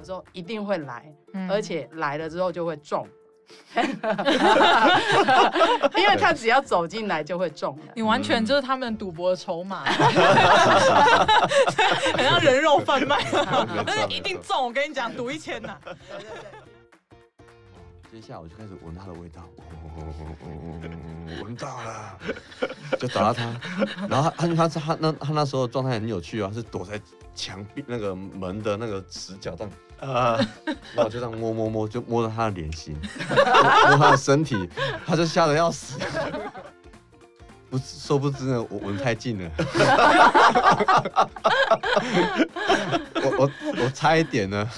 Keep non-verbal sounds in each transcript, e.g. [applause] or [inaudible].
我说一定会来，嗯而且来了之后就会中，[laughs] 因为他只要走进来就会中了。你完全就是他们赌博的筹码，[laughs] 很像人肉贩卖，但是一定中。我跟你讲，赌一千呐。接下来我就开始闻他的味道，闻到了，就找到他，然后他他他他那他那时候状态很有趣啊，是躲在墙壁那个门的那个死角这 [laughs] 然后我就这样摸摸摸，就摸到他的脸型，[laughs] 摸他的身体，他就吓得要死，不殊不知呢，我闻太近了，[laughs] 我我我差一点呢。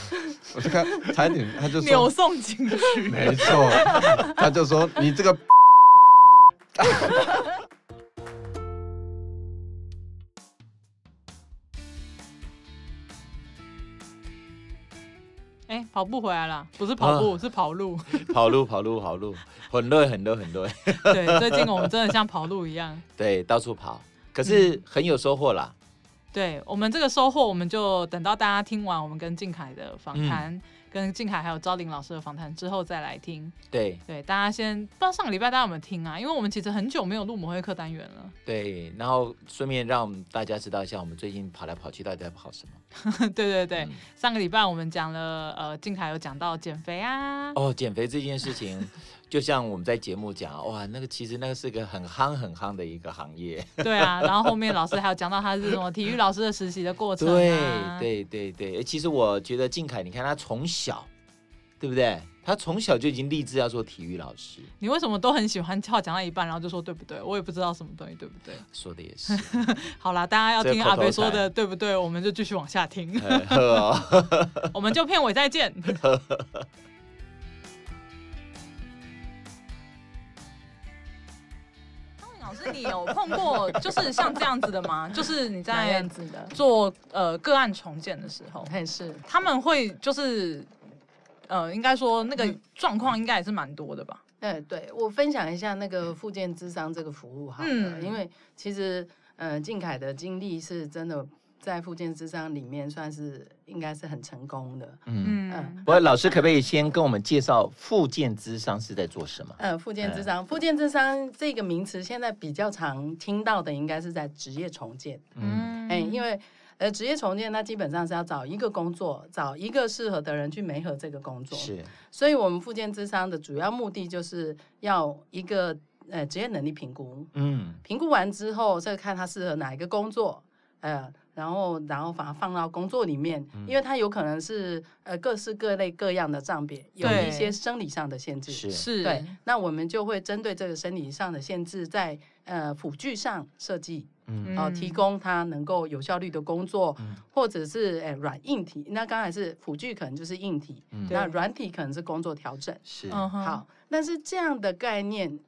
我就看差一点，他就说扭送进去，没错，他就说你这个。哎，跑步回来了，不是跑步，是跑路。[laughs] 跑路跑路跑路，很累很累很累。[laughs] 对，最近我们真的像跑路一样，对，到处跑，可是很有收获啦。对我们这个收获，我们就等到大家听完我们跟静凯的访谈，嗯、跟静凯还有昭林老师的访谈之后再来听。对对，大家先不知道上个礼拜大家有没有听啊？因为我们其实很久没有录抹会课单元了。对，然后顺便让大家知道一下，我们最近跑来跑去到底在跑什么。[laughs] 对对对，嗯、上个礼拜我们讲了，呃，静凯有讲到减肥啊。哦，减肥这件事情。[laughs] 就像我们在节目讲，哇，那个其实那个是个很夯很夯的一个行业。对啊，[laughs] 然后后面老师还有讲到他是什么体育老师的实习的过程、啊。对对对对，其实我觉得静凯，你看他从小，对不对？他从小就已经立志要做体育老师。你为什么都很喜欢跳讲到一半，然后就说对不对？我也不知道什么东西对不对。说的也是。[laughs] 好啦，大家要听阿飞说的对不对？我们就继续往下听。[laughs] 哦、[laughs] 我们就片尾再见。老师，你有碰过就是像这样子的吗？就是你在做呃个案重建的时候，也是他们会就是呃，应该说那个状况应该也是蛮多的吧？嗯，对，我分享一下那个复健智商这个服务哈，嗯，因为其实呃，静凯的经历是真的。在复健智商里面，算是应该是很成功的。嗯嗯，不过老师可不可以先跟我们介绍复健智商是在做什么？呃，复健智商，复健智商这个名词现在比较常听到的，应该是在职业重建。嗯，哎，因为呃，职业重建它基本上是要找一个工作，找一个适合的人去媒合这个工作。是，所以我们复健咨商的主要目的就是要一个呃职业能力评估。嗯，评估完之后再看他适合哪一个工作。呃。然后，然后把它放到工作里面，嗯、因为它有可能是呃各式各类各样的障别，有一些生理上的限制。是，对。那我们就会针对这个生理上的限制在，在呃辅具上设计，嗯，哦、呃，提供它能够有效率的工作，嗯、或者是诶软硬体。那刚才是辅具，可能就是硬体，嗯、那软体可能是工作调整。是，好。但是这样的概念，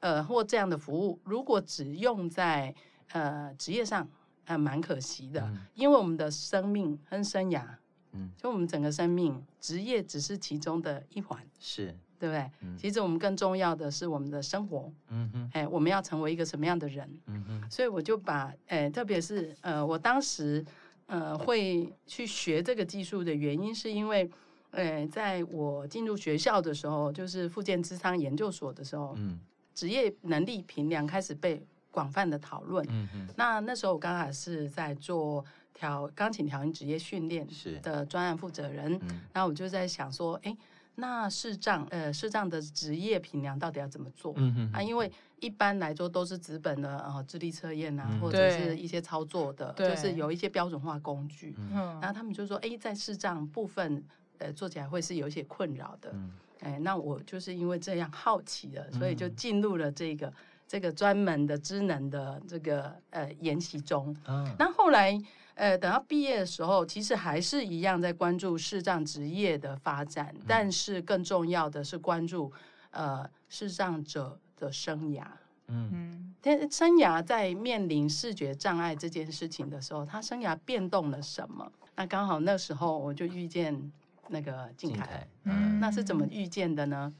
呃，或这样的服务，如果只用在呃职业上。还蛮可惜的，嗯、因为我们的生命跟生涯，嗯，就我们整个生命，职业只是其中的一环，是对不对？嗯、其实我们更重要的是我们的生活，嗯哼，哎，我们要成为一个什么样的人？嗯哼，所以我就把，哎，特别是呃，我当时呃会去学这个技术的原因，是因为，呃，在我进入学校的时候，就是复健咨商研究所的时候，嗯，职业能力评量开始被。广泛的讨论，嗯嗯，那那时候我刚好是在做调钢琴调音职业训练的专案负责人，那我就在想说，哎，那视障呃视障的职业评量到底要怎么做？嗯嗯啊，因为一般来说都是纸本的呃智力测验啊，或者是一些操作的，就是有一些标准化工具，嗯，然后他们就说，哎，在视障部分呃做起来会是有一些困扰的，哎，那我就是因为这样好奇的，所以就进入了这个。这个专门的职能的这个呃研习中，那、嗯、后来呃等到毕业的时候，其实还是一样在关注视障职业的发展，嗯、但是更重要的是关注呃视障者的生涯。嗯，但生涯在面临视觉障碍这件事情的时候，他生涯变动了什么？那刚好那时候我就遇见那个静凯，嗯，那是怎么遇见的呢？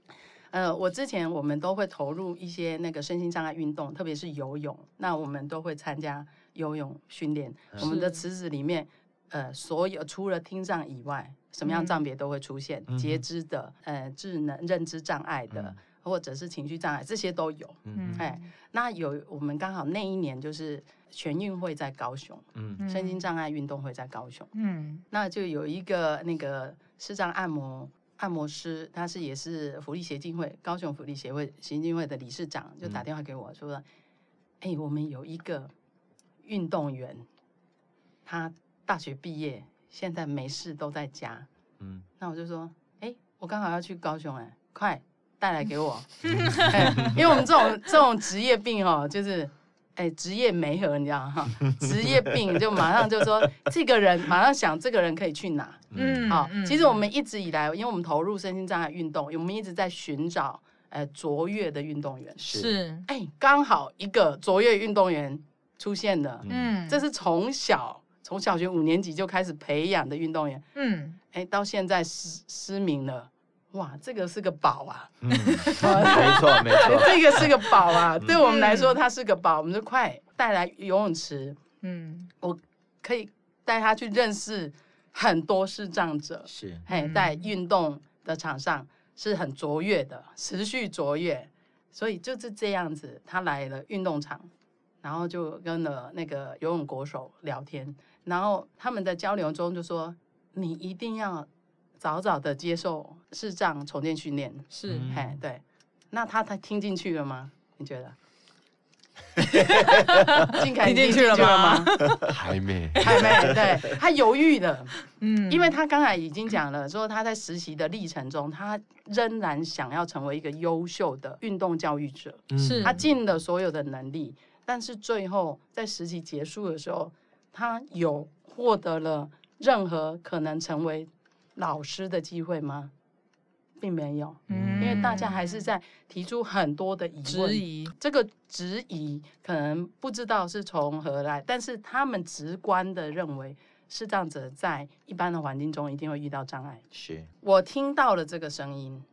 呃，我之前我们都会投入一些那个身心障碍运动，特别是游泳。那我们都会参加游泳训练。我们的池子里面，呃，所有除了听障以外，什么样障别都会出现，嗯、截肢的，呃，智能认知障碍的，嗯、或者是情绪障碍，这些都有。嗯，哎，那有我们刚好那一年就是全运会在高雄，嗯，身心障碍运动会在高雄，嗯，那就有一个那个视障按摩按摩师，他是也是福利协进会高雄福利协会协进会的理事长，就打电话给我说，哎、嗯欸，我们有一个运动员，他。大学毕业，现在没事都在家。嗯，那我就说，哎、欸，我刚好要去高雄，哎，快带来给我、[laughs] 欸。因为我们这种这种职业病哦，就是，哎、欸，职业没合，你知道哈，[laughs] 职业病就马上就说，这个人马上想这个人可以去哪。嗯，好，其实我们一直以来，因为我们投入身心障碍运动，我们一直在寻找，呃，卓越的运动员。是，哎、欸，刚好一个卓越运动员出现的。嗯，这是从小。从小学五年级就开始培养的运动员，嗯，哎，到现在失失明了，哇，这个是个宝啊，嗯，[laughs] 没错没错，这个是个宝啊，对我们来说它是个宝，我们就快带来游泳池，嗯，我可以带他去认识很多视障者，是，嘿，在运动的场上是很卓越的，持续卓越，所以就是这样子，他来了运动场，然后就跟了那个游泳国手聊天。然后他们的交流中就说：“你一定要早早的接受视障重建训练。”是，哎，对。那他他听进去了吗？你觉得？[laughs] 静凯听进去了吗？[laughs] 还没，还没。对，他犹豫了。[laughs] 嗯，因为他刚才已经讲了，说他在实习的历程中，他仍然想要成为一个优秀的运动教育者。是，他尽了所有的能力，但是最后在实习结束的时候。他有获得了任何可能成为老师的机会吗？并没有，嗯，因为大家还是在提出很多的疑问，质疑。这个质疑可能不知道是从何来，但是他们直观的认为，视障者在一般的环境中一定会遇到障碍。是，我听到了这个声音，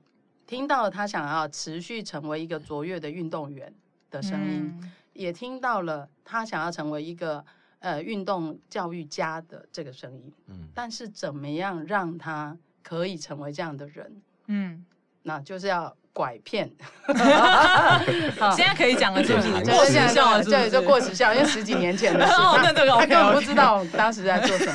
听到了他想要持续成为一个卓越的运动员的声音，嗯，也听到了他想要成为一个。呃，运动教育家的这个声音，嗯，但是怎么样让他可以成为这样的人？嗯，那就是要拐骗。[laughs] 现在可以讲了，是不是？过时效了，对，就过时效，因为十几年前的事，他根本不知道当时在做什么。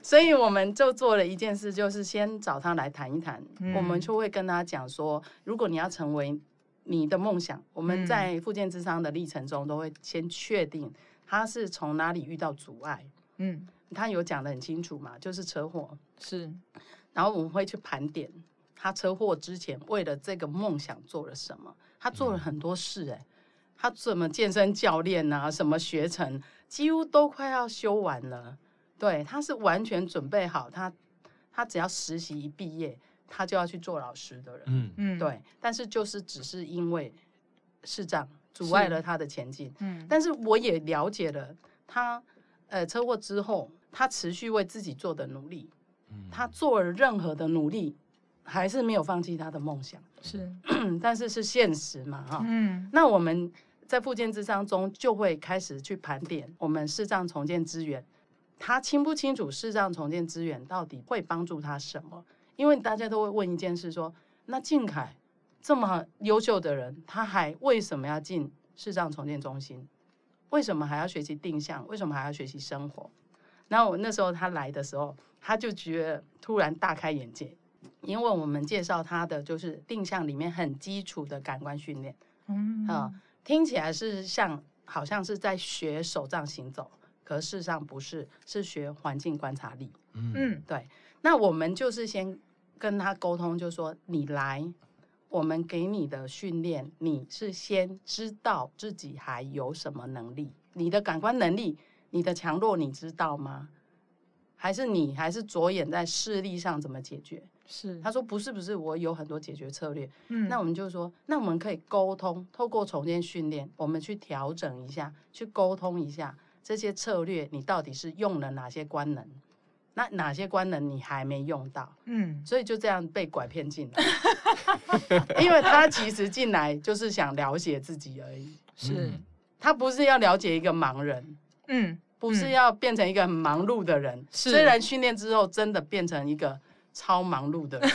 [laughs] 所以我们就做了一件事，就是先找他来谈一谈。我们就会跟他讲说，如果你要成为。你的梦想，我们在复健之商的历程中都会先确定他是从哪里遇到阻碍。嗯，他有讲的很清楚嘛，就是车祸是。然后我们会去盘点他车祸之前为了这个梦想做了什么。他做了很多事，欸，哎，他什么健身教练啊，什么学程，几乎都快要修完了。对，他是完全准备好，他他只要实习一毕业。他就要去做老师的人，嗯嗯，对，但是就是只是因为视障阻碍了他的前进，嗯，但是我也了解了他，呃，车祸之后他持续为自己做的努力，嗯，他做了任何的努力，还是没有放弃他的梦想，是，[clears throat] 但是是现实嘛，哈，嗯，那我们在复健之商中就会开始去盘点我们视障重建资源，他清不清楚视障重建资源到底会帮助他什么？因为大家都会问一件事说，说那静凯这么优秀的人，他还为什么要进视障重建中心？为什么还要学习定向？为什么还要学习生活？然后我那时候他来的时候，他就觉得突然大开眼界，因为我们介绍他的就是定向里面很基础的感官训练，嗯啊，听起来是像好像是在学手杖行走，可事实上不是，是学环境观察力。嗯，对，那我们就是先。跟他沟通，就说你来，我们给你的训练，你是先知道自己还有什么能力，你的感官能力，你的强弱你知道吗？还是你还是着眼在视力上怎么解决？是，他说不是不是，我有很多解决策略。嗯，那我们就说，那我们可以沟通，透过重建训练，我们去调整一下，去沟通一下这些策略，你到底是用了哪些官能？那哪些官能你还没用到？嗯，所以就这样被拐骗进来，[laughs] 因为他其实进来就是想了解自己而已。是，他不是要了解一个盲人，嗯，不是要变成一个很忙碌的人。是虽然训练之后真的变成一个超忙碌的人，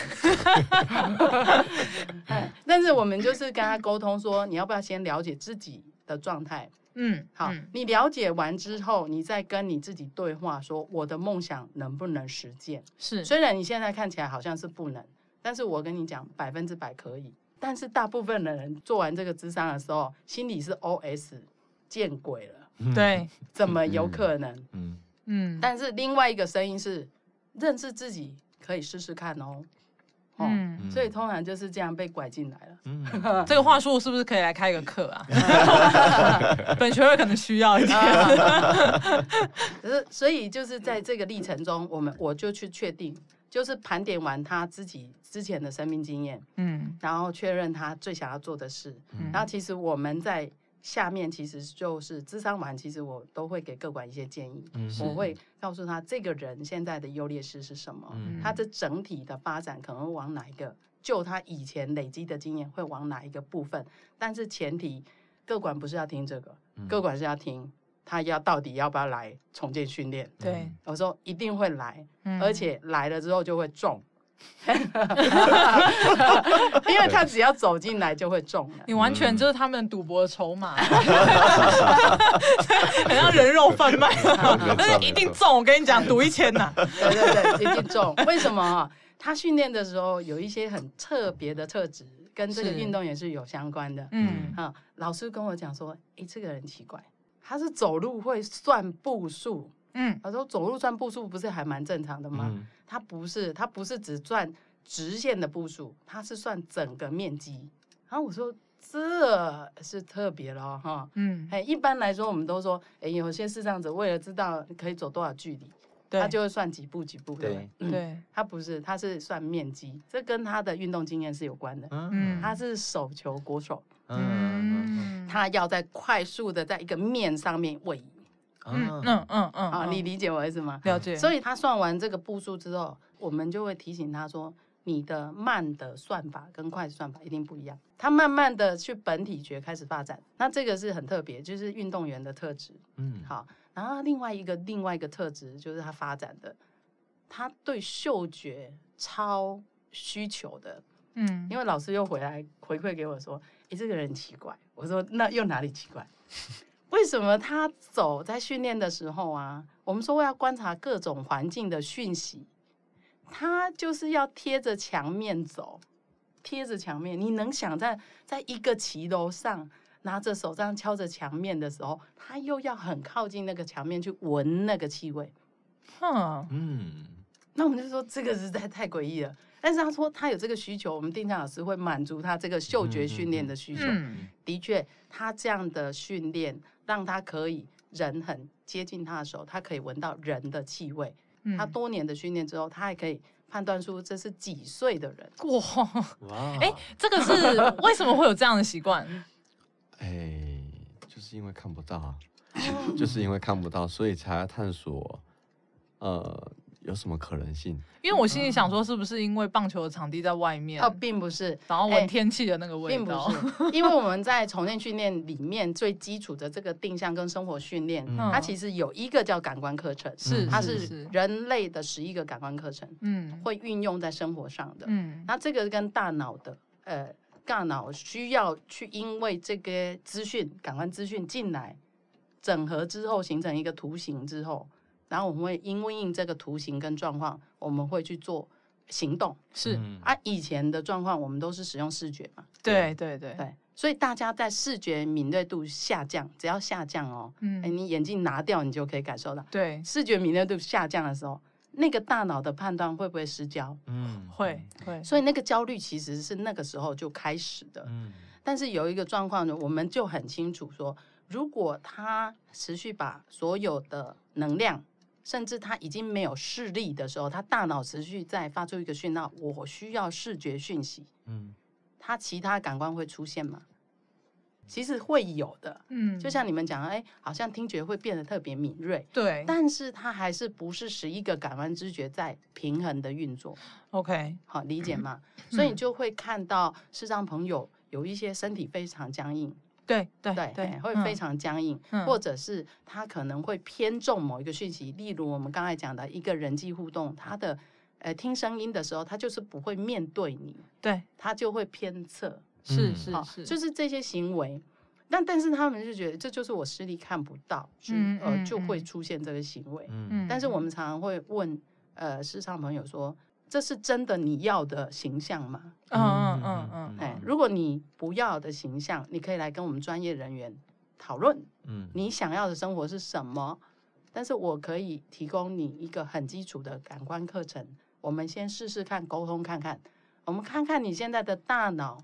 [laughs] 但是我们就是跟他沟通说，你要不要先了解自己的状态？嗯，好，你了解完之后，你再跟你自己对话，说我的梦想能不能实践？是，虽然你现在看起来好像是不能，但是我跟你讲，百分之百可以。但是大部分的人做完这个智商的时候，心里是 OS 见鬼了，对，怎么有可能？嗯嗯，但是另外一个声音是认识自己，可以试试看哦。嗯，所以通常就是这样被拐进来了。嗯，[laughs] 这个话术是不是可以来开一个课啊？[laughs] [laughs] 本学会可能需要一点。可是，所以就是在这个历程中，我们我就去确定，就是盘点完他自己之前的生命经验，嗯，然后确认他最想要做的事，嗯，然后其实我们在。下面其实就是咨商完，其实我都会给各管一些建议。嗯、我会告诉他这个人现在的优劣势是什么，嗯、他的整体的发展可能会往哪一个，就他以前累积的经验会往哪一个部分。但是前提，各管不是要听这个，各管是要听他要到底要不要来重建训练。对，我说一定会来，而且来了之后就会中。[laughs] 因为他只要走进来就会中了，你完全就是他们赌博的筹码，[laughs] [laughs] 很像人肉贩卖，但是一定中。我跟你讲，赌一千呐，对对对，一定中。为什么？他训练的时候有一些很特别的特质，跟这个运动员是有相关的。嗯啊，老师跟我讲说，哎，这个人奇怪，他是走路会算步数。嗯，他说走路算步数不是还蛮正常的吗？嗯、他不是，他不是只算直线的步数，他是算整个面积。然后我说这是特别了哈，嗯，哎，一般来说我们都说，哎，有些视障者为了知道可以走多少距离，对他就会算几步几步的。对，嗯、对，他不是，他是算面积，这跟他的运动经验是有关的。嗯，他是手球国手，嗯，他要在快速的在一个面上面位移。嗯嗯嗯嗯，好，你理解我意思吗？了解。所以他算完这个步数之后，我们就会提醒他说，你的慢的算法跟快的算法一定不一样。他慢慢的去本体觉开始发展，那这个是很特别，就是运动员的特质。嗯，好。然后另外一个另外一个特质就是他发展的，他对嗅觉超需求的。嗯，因为老师又回来回馈给我说，诶，这个人奇怪。我说那又哪里奇怪？为什么他走在训练的时候啊？我们说要观察各种环境的讯息，他就是要贴着墙面走，贴着墙面。你能想在在一个骑楼上拿着手杖敲着墙面的时候，他又要很靠近那个墙面去闻那个气味？哼，嗯，那我们就说这个实在太诡异了。但是他说他有这个需求，我们定向老师会满足他这个嗅觉训练的需求。嗯，的确，他这样的训练。让他可以人很接近他的时候，他可以闻到人的气味。嗯、他多年的训练之后，他还可以判断出这是几岁的人。哇哇！[laughs] 哎，这个是为什么会有这样的习惯？[laughs] 哎，就是因为看不到啊，[laughs] 就是因为看不到，所以才要探索。呃。有什么可能性？因为我心里想说，是不是因为棒球的场地在外面？哦，并不是，然后闻天气的那个味道。并不是，[laughs] 因为我们在重建训练里面最基础的这个定向跟生活训练，它其实有一个叫感官课程，是它是人类的十一个感官课程，嗯，会运用在生活上的，嗯，那这个跟大脑的，呃，大脑需要去因为这个资讯感官资讯进来整合之后，形成一个图形之后。然后我们会因为应这个图形跟状况，我们会去做行动。是啊，以前的状况我们都是使用视觉嘛。对对对对，所以大家在视觉敏锐度下降，只要下降哦，嗯，哎，你眼镜拿掉，你就可以感受到。对，视觉敏锐度下降的时候，那个大脑的判断会不会失焦？嗯，[laughs] 会会。所以那个焦虑其实是那个时候就开始的。嗯，但是有一个状况呢，我们就很清楚说，如果他持续把所有的能量。甚至他已经没有视力的时候，他大脑持续在发出一个讯号，我需要视觉讯息。嗯，他其他感官会出现吗？其实会有的。嗯，就像你们讲，哎，好像听觉会变得特别敏锐。对，但是它还是不是十一个感官知觉在平衡的运作？OK，好理解吗？嗯，[clears throat] 所以你就会看到视障朋友有一些身体非常僵硬。对对对对，会非常僵硬，或者是他可能会偏重某一个讯息，例如我们刚才讲的一个人际互动，他的呃听声音的时候，他就是不会面对你，对，他就会偏侧，是是是，就是这些行为。但但是他们就觉得这就是我视力看不到，嗯，呃，就会出现这个行为。嗯，但是我们常常会问呃视障朋友说，这是真的你要的形象吗？嗯嗯嗯嗯。哎，如果你不要的形象，你可以来跟我们专业人员讨论。嗯，你想要的生活是什么？但是我可以提供你一个很基础的感官课程，我们先试试看沟通看看，我们看看你现在的大脑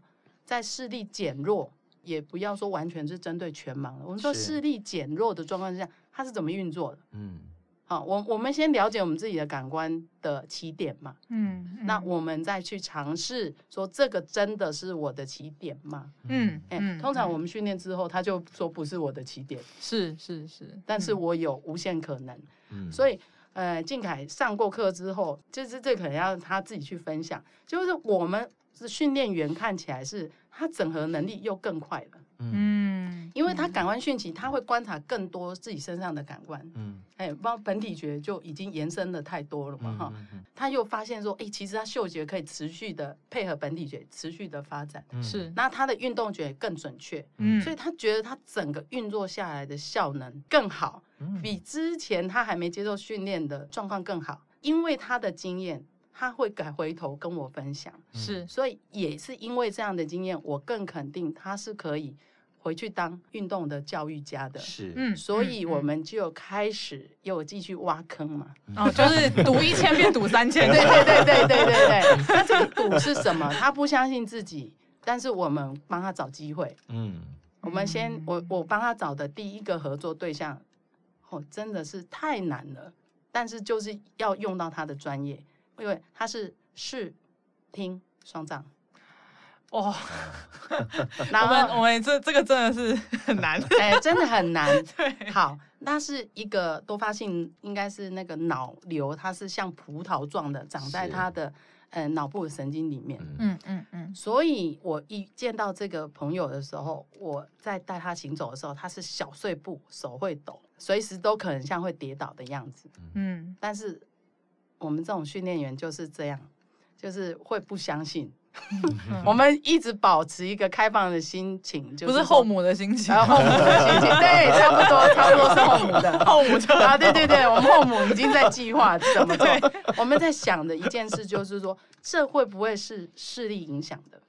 在视力减弱。也不要说完全是针对全盲的，我们说视力减弱的状况之下，它是怎么运作的？嗯，好，我我们先了解我们自己的感官的起点嘛。嗯，那我们再去尝试说这个真的是我的起点吗？嗯，哎，通常我们训练之后，他就说不是我的起点，是是是，但是我有无限可能。嗯，所以呃，静凯上过课之后，就是这可能要他自己去分享，就是我们是训练员，看起来是。他整合能力又更快了，嗯，因为他感官讯息，他会观察更多自己身上的感官，嗯，哎，包括本体觉就已经延伸的太多了嘛，哈，他又发现说，哎，其实他嗅觉可以持续的配合本体觉，持续的发展，是，那他的运动觉更准确，嗯，所以他觉得他整个运作下来的效能更好，比之前他还没接受训练的状况更好，因为他的经验。他会改回头跟我分享，是，所以也是因为这样的经验，我更肯定他是可以回去当运动的教育家的，是，嗯，所以我们就开始又继续挖坑嘛，哦，就是赌一千变赌三千，对对对对对对对。那这个赌是什么？他不相信自己，但是我们帮他找机会，嗯，我们先我我帮他找的第一个合作对象，哦，真的是太难了，但是就是要用到他的专业。因为他是视听双障，哦，[laughs] 然后我们我们这这个真的是很 [laughs] 难，哎，真的很难。[laughs] 对，好，那是一个多发性，应该是那个脑瘤，它是像葡萄状的，长在他的呃脑部的神经里面。嗯嗯嗯。所以我一见到这个朋友的时候，我在带他行走的时候，他是小碎步，手会抖，随时都可能像会跌倒的样子。嗯，但是。我们这种训练员就是这样，就是会不相信。我们一直保持一个开放的心情，就是、不是后母的心情，后母的心情，对，差不多，[laughs] 差不多是后母的。后母就啊，对对对，我们后母已经在计划怎么做。我们在想的一件事就是说，这会不会是视力影响的？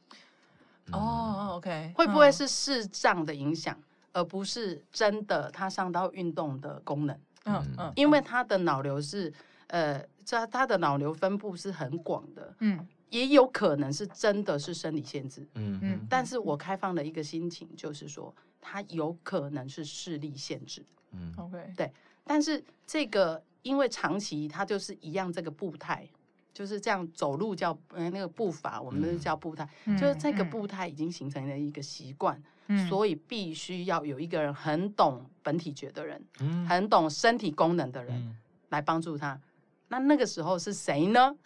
哦，OK，会不会是视障的影响，而不是真的他上到运动的功能？嗯嗯，因为他的脑瘤是。呃，这他的脑瘤分布是很广的，嗯，也有可能是真的是生理限制，嗯嗯，但是我开放的一个心情，就是说他有可能是视力限制，嗯，OK，对，但是这个因为长期他就是一样这个步态，就是这样走路叫呃那个步伐，我们都叫步态，嗯、就是这个步态已经形成了一个习惯，嗯、所以必须要有一个人很懂本体觉的人，嗯，很懂身体功能的人、嗯、来帮助他。那那个时候是谁呢？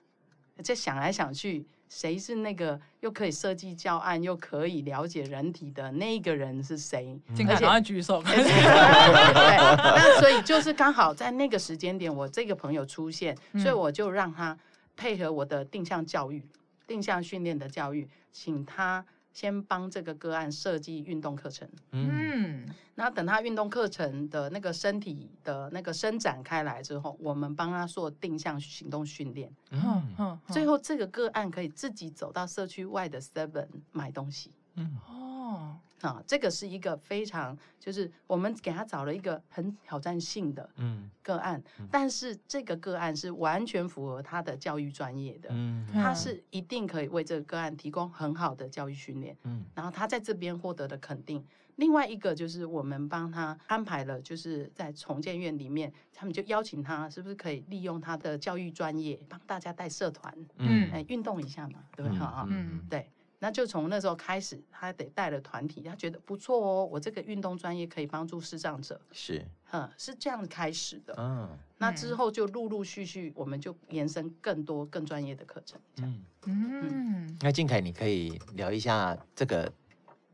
就想来想去，谁是那个又可以设计教案又可以了解人体的那个人是谁？靖凯赶快举手。[laughs] 对，那所以就是刚好在那个时间点，我这个朋友出现，所以我就让他配合我的定向教育、定向训练的教育，请他。先帮这个个案设计运动课程，嗯，那等他运动课程的那个身体的那个伸展开来之后，我们帮他做定向行动训练，嗯嗯，最后这个个案可以自己走到社区外的 Seven 买东西，嗯。哦。啊，这个是一个非常，就是我们给他找了一个很挑战性的嗯个案，嗯、但是这个个案是完全符合他的教育专业的，嗯、他是一定可以为这个个案提供很好的教育训练，嗯、然后他在这边获得的肯定。另外一个就是我们帮他安排了，就是在重建院里面，他们就邀请他，是不是可以利用他的教育专业帮大家带社团，嗯，哎，运动一下嘛，对不对？哈，嗯，对。那就从那时候开始，他得带了团体，他觉得不错哦，我这个运动专业可以帮助视障者，是，嗯，是这样开始的，嗯，那之后就陆陆续续，我们就延伸更多更专业的课程，这样，嗯嗯，那靖凯，你可以聊一下这个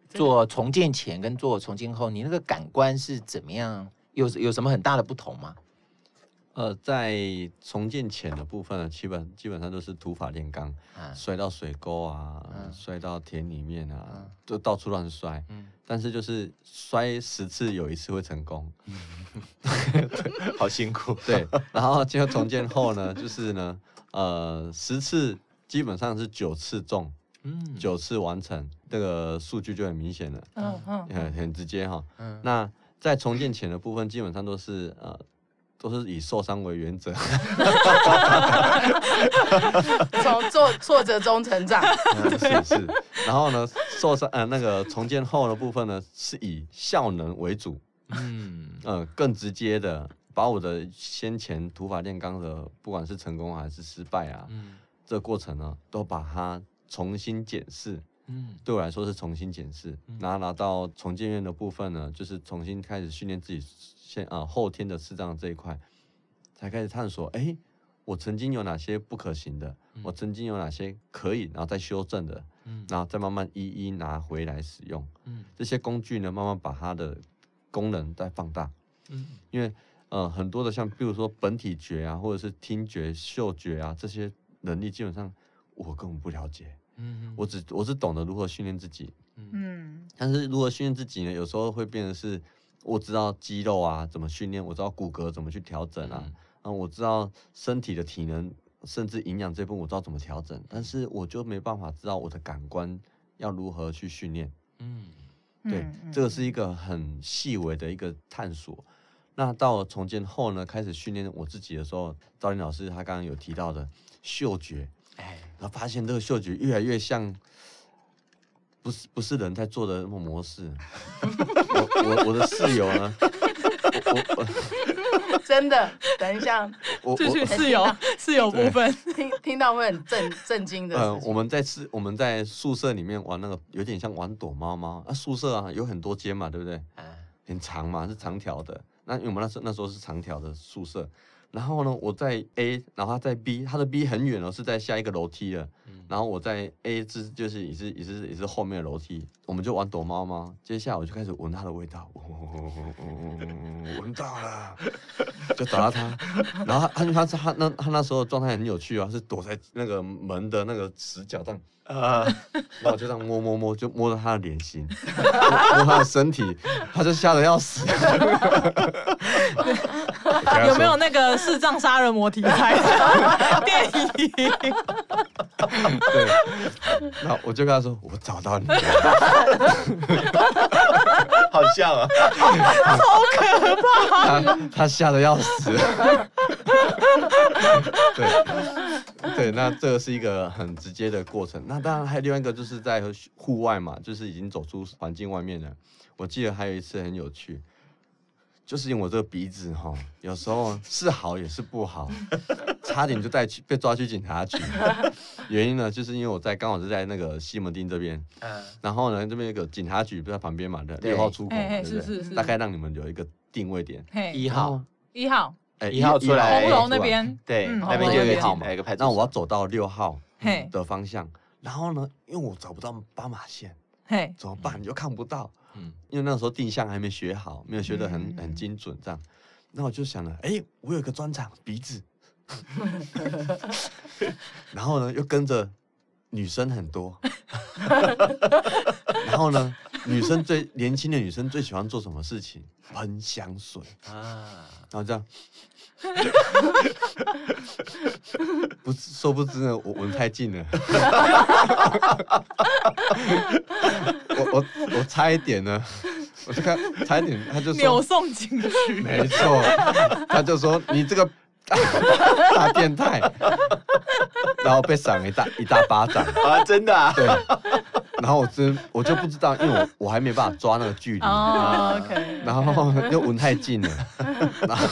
做重建前跟做重建后，你那个感官是怎么样？有有什么很大的不同吗？呃，在重建前的部分呢，基本基本上都是土法炼钢，啊、摔到水沟啊，啊摔到田里面啊，啊就到处乱摔。嗯、但是就是摔十次有一次会成功，嗯、[laughs] 好辛苦。[laughs] 对，然后经过重建后呢，就是呢，呃，十次基本上是九次中，嗯，九次完成，这个数据就很明显了，嗯嗯，很很直接哈。嗯，那在重建前的部分，基本上都是呃。都是以受伤为原则，[laughs] 从挫挫折中成长。是是，然后呢，受伤呃那个重建后的部分呢，是以效能为主。嗯呃，更直接的把我的先前土法炼钢的，不管是成功还是失败啊，嗯、这个过程呢，都把它重新检视。嗯，对我来说是重新检视，然后拿到重建院的部分呢，就是重新开始训练自己。先啊，后天的视障这一块，才开始探索。哎、欸，我曾经有哪些不可行的？嗯、我曾经有哪些可以，然后再修正的，嗯、然后再慢慢一一拿回来使用。嗯、这些工具呢，慢慢把它的功能再放大。嗯、因为呃，很多的像，比如说本体觉啊，或者是听觉、嗅觉啊，这些能力基本上我根本不了解。嗯，我只我是懂得如何训练自己。嗯，但是如何训练自己呢？有时候会变成是。我知道肌肉啊怎么训练，我知道骨骼怎么去调整啊，嗯、啊，我知道身体的体能，甚至营养这部分我知道怎么调整，但是我就没办法知道我的感官要如何去训练。嗯，对，嗯嗯、这个是一个很细微的一个探索。那到了重建后呢，开始训练我自己的时候，赵林老师他刚刚有提到的嗅觉，哎，他发现这个嗅觉越来越像。不是不是人在做的那种模式，[laughs] 我我我的室友呢？我我 [laughs] 真的，等一下，我继续室友室友部分，听听到会很震震惊的。嗯，我们在室我们在宿舍里面玩那个，有点像玩躲猫猫啊。宿舍啊有很多间嘛，对不对？很长嘛，是长条的。那因为我们那时候那时候是长条的宿舍。然后呢，我在 A，然后他在 B，他的 B 很远哦，是在下一个楼梯的。嗯、然后我在 A 是就是也是也是也是后面的楼梯，我们就玩躲猫猫。接下来我就开始闻它的味道，闻到了，就找到他。然后他他他他那他那时候状态很有趣啊，是躲在那个门的那个死角上。啊，[laughs] 然后我就这样摸摸摸，就摸到他的脸型，摸他的身体，他就吓得要死。[laughs] 有没有那个视障杀人魔题材的 [laughs] 电影？对，那我就跟他说，我找到你了，[laughs] 好像啊，好可怕。他他吓得要死。对对，那这个是一个很直接的过程。那当然还有另外一个，就是在户外嘛，就是已经走出环境外面了。我记得还有一次很有趣。就是因为我这个鼻子哈，有时候是好也是不好，[laughs] 差点就带去被抓去警察局。原因呢，就是因为我在刚好是在那个西门町这边，嗯。然后呢这边有个警察局不在旁边嘛的六号出口，对不对？大概让你们有一个定位点，一号，一号，哎，一号出来，红楼那边，对，那边就有一个号码，一个牌子。那我要走到六号的方向，然后呢，因为我找不到斑马线，嘿。怎么办？你就看不到。嗯，因为那时候定向还没学好，没有学得很很精准，这样，那我就想了，哎、欸，我有个专长鼻子，[laughs] 然后呢，又跟着女生很多，[laughs] 然后呢，女生最年轻的女生最喜欢做什么事情？[laughs] 喷香水。啊，然后这样，[laughs] 不，是说不知呢，我闻太近了。[laughs] 我我我差一点呢，我就看差一点，他就说扭送进去，没错，他就说你这个大，大变态，然后被赏了一大一大巴掌。啊，真的啊，对。然后我真我就不知道，因为我我还没办法抓那个距离。哦，OK。然后又闻太近了。然后，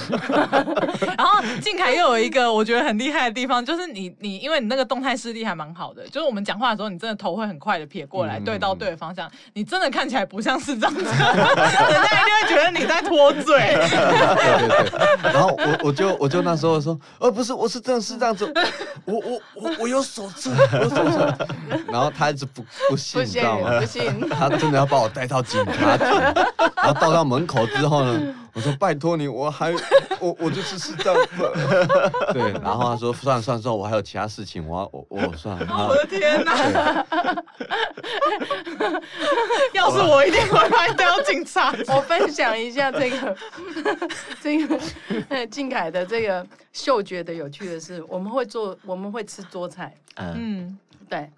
然后静凯又有一个我觉得很厉害的地方，就是你你因为你那个动态视力还蛮好的，就是我们讲话的时候，你真的头会很快的撇过来，对到对的方向。你真的看起来不像是这样子，[laughs] 人家一定会觉得你在脱嘴。对对对，然后我我就我就那时候说，呃，不是，我是真的是这样子，我我我我有手册，我有手册。然后他一直不不信，你知道吗？不信，[laughs] 他真的要把我带到警察局。[laughs] 然后到到门口之后呢，我说拜托你，我还 [laughs] 我我就是是这样子。对，然后他说算了算了算了，我还有其他事情，我要我我算了。我的天哪！要是我一定会把你带到警察。我分享一下这个这个呃靖凯的这个嗅觉的有趣的是，我们会做我们会吃桌菜，嗯，对。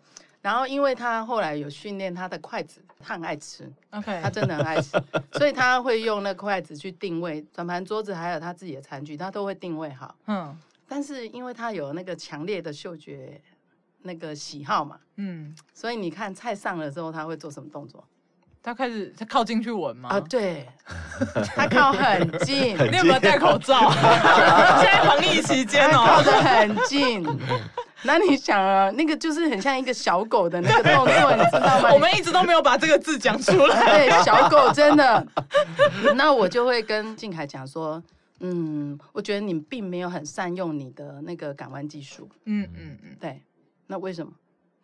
然后因为他后来有训练他的筷子，他很爱吃，OK，他真的很爱吃，所以他会用那筷子去定位转盘桌子，还有他自己的餐具，他都会定位好。嗯，但是因为他有那个强烈的嗅觉那个喜好嘛，嗯，所以你看菜上了之后，他会做什么动作？他开始他靠近去闻吗？啊，对，他靠很近。[laughs] 你有没有戴口罩？[laughs] 现在防疫期间哦，靠得很近。那你想啊，那个就是很像一个小狗的那个动作，你知道吗？[laughs] 我们一直都没有把这个字讲出来。对，小狗真的。那我就会跟静凯讲说，嗯，我觉得你并没有很善用你的那个感官技术。嗯嗯嗯，对。那为什么？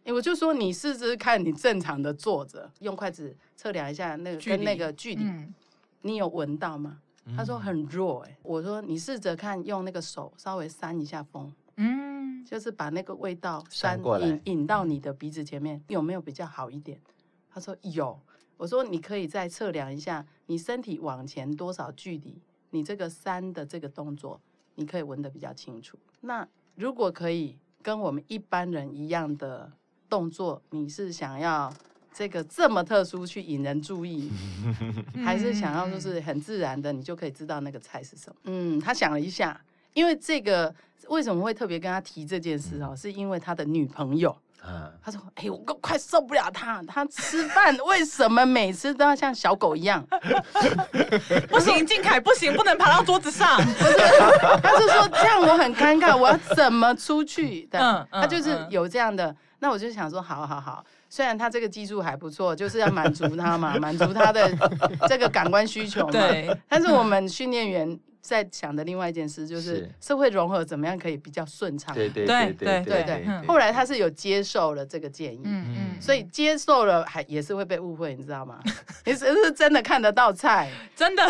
我就说你试试看，你正常的坐着，用筷子测量一下那个跟那个距离，嗯、你有闻到吗？嗯、他说很弱哎、欸。我说你试着看，用那个手稍微扇一下风，嗯，就是把那个味道扇引引到你的鼻子前面，有没有比较好一点？他说有。我说你可以再测量一下，你身体往前多少距离，你这个扇的这个动作，你可以闻得比较清楚。那如果可以跟我们一般人一样的。动作，你是想要这个这么特殊去引人注意，[laughs] 还是想要就是很自然的，你就可以知道那个菜是什么？嗯，他想了一下，因为这个为什么会特别跟他提这件事哦？是因为他的女朋友，他说：“哎，我快受不了他，他吃饭为什么每次都要像小狗一样？[laughs] 不行，靖凯不行，不能爬到桌子上。[laughs] 不是，他是说这样我很尴尬，我要怎么出去？嗯，他就是有这样的。”那我就想说，好好好，虽然他这个技术还不错，就是要满足他嘛，满足他的这个感官需求嘛。对。但是我们训练员。在想的另外一件事就是社会融合怎么样可以比较顺畅？对对对对对对。后来他是有接受了这个建议，嗯嗯，所以接受了还也是会被误会，你知道吗？[laughs] 你是是真的看得到菜，[laughs] 真的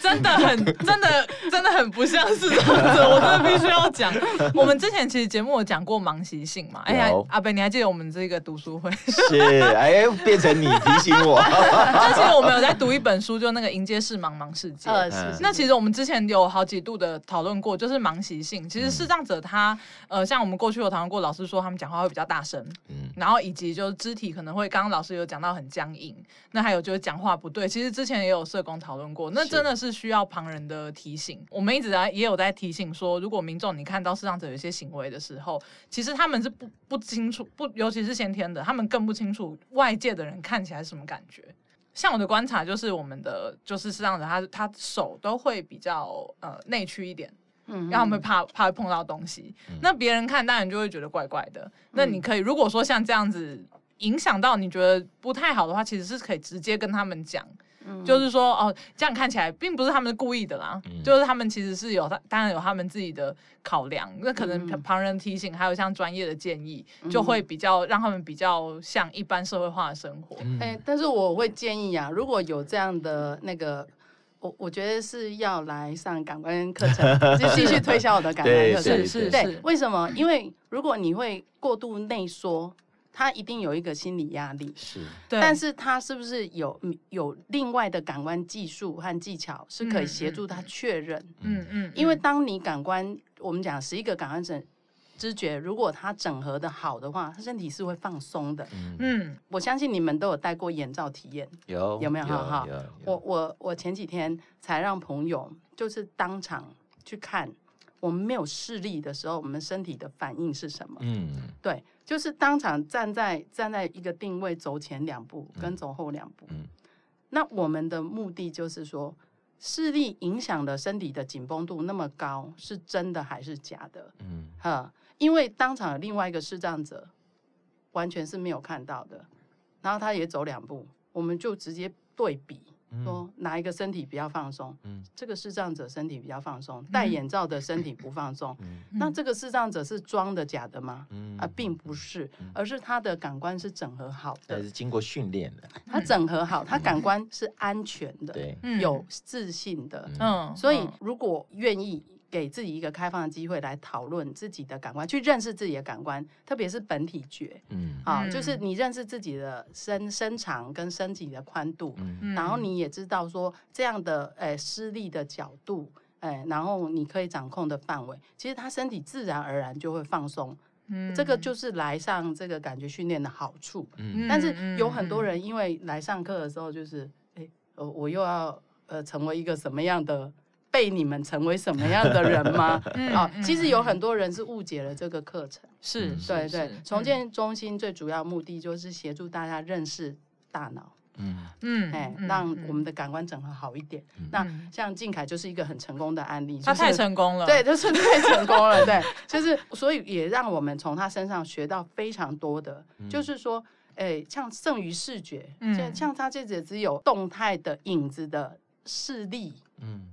真的很真的真的很不像是这样子，我真的必须要讲。[laughs] 我们之前其实节目有讲过盲习性嘛？哎呀，阿北你还记得我们这个读书会？是，哎，变成你提醒我。之前我们有在读一本书，就那个《迎接是茫茫世界》。是那其实我们之前。有好几度的讨论过，就是盲习性。其实视障者他，呃，像我们过去有讨论过，老师说他们讲话会比较大声，嗯，然后以及就是肢体可能会，刚刚老师有讲到很僵硬。那还有就是讲话不对，其实之前也有社工讨论过，那真的是需要旁人的提醒。我们一直在也有在提醒说，如果民众你看到视障者有一些行为的时候，其实他们是不不清楚，不尤其是先天的，他们更不清楚外界的人看起来是什么感觉。像我的观察，就是我们的就是这样子，他他手都会比较呃内屈一点，嗯，然后他们会怕怕会碰到东西，嗯、那别人看当然就会觉得怪怪的。嗯、那你可以如果说像这样子影响到你觉得不太好的话，其实是可以直接跟他们讲。就是说哦，这样看起来并不是他们故意的啦，嗯、就是他们其实是有他当然有他们自己的考量，那可能旁人提醒，还有像专业的建议，嗯、就会比较让他们比较像一般社会化的生活。哎、嗯欸，但是我会建议啊，如果有这样的那个，我我觉得是要来上感官课程，就继续推销我的感官 [laughs] 课程。是是是，为什么？因为如果你会过度内缩。他一定有一个心理压力，是，但是他是不是有有另外的感官技术和技巧是可以协助他确认？嗯嗯，因为当你感官，我们讲十一个感官整知觉，如果他整合的好的话，他身体是会放松的。嗯，我相信你们都有戴过眼罩体验，有有没有？好好，我我我前几天才让朋友就是当场去看。我们没有视力的时候，我们身体的反应是什么？嗯，对，就是当场站在站在一个定位，走前两步跟走后两步。嗯，那我们的目的就是说，视力影响了身体的紧绷度那么高，是真的还是假的？嗯，哈，因为当场有另外一个视障者，完全是没有看到的，然后他也走两步，我们就直接对比，说哪一个身体比较放松？嗯，这个视障者身体比较放松，戴眼罩的身体不放松。嗯，那这个视障者是装的假的吗？嗯啊，并不是，而是他的感官是整合好的，是经过训练的。他整合好，他感官是安全的，对，有自信的。嗯，所以如果愿意。给自己一个开放的机会来讨论自己的感官，去认识自己的感官，特别是本体觉，嗯，啊，就是你认识自己的身身长跟身体的宽度，嗯，然后你也知道说这样的诶施力的角度，诶，然后你可以掌控的范围，其实他身体自然而然就会放松，嗯，这个就是来上这个感觉训练的好处，嗯，但是有很多人因为来上课的时候就是，哎，我我又要呃成为一个什么样的。被你们成为什么样的人吗？[laughs] 啊，其实有很多人是误解了这个课程。是，对对。重建中心最主要目的就是协助大家认识大脑。嗯嗯，哎，让我们的感官整合好一点。那像静凯就是一个很成功的案例。他太成功了。对，就是太成功了。[laughs] 对，就是所以也让我们从他身上学到非常多的，就是说，哎，像剩余视觉，像像他这只只有动态的影子的视力。嗯。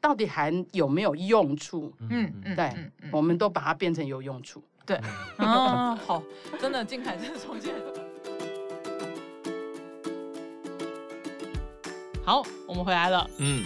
到底还有没有用处？嗯嗯，对，我们都把它变成有用处。对，啊，好，真的，靖凯真的重建。好，我们回来了。嗯，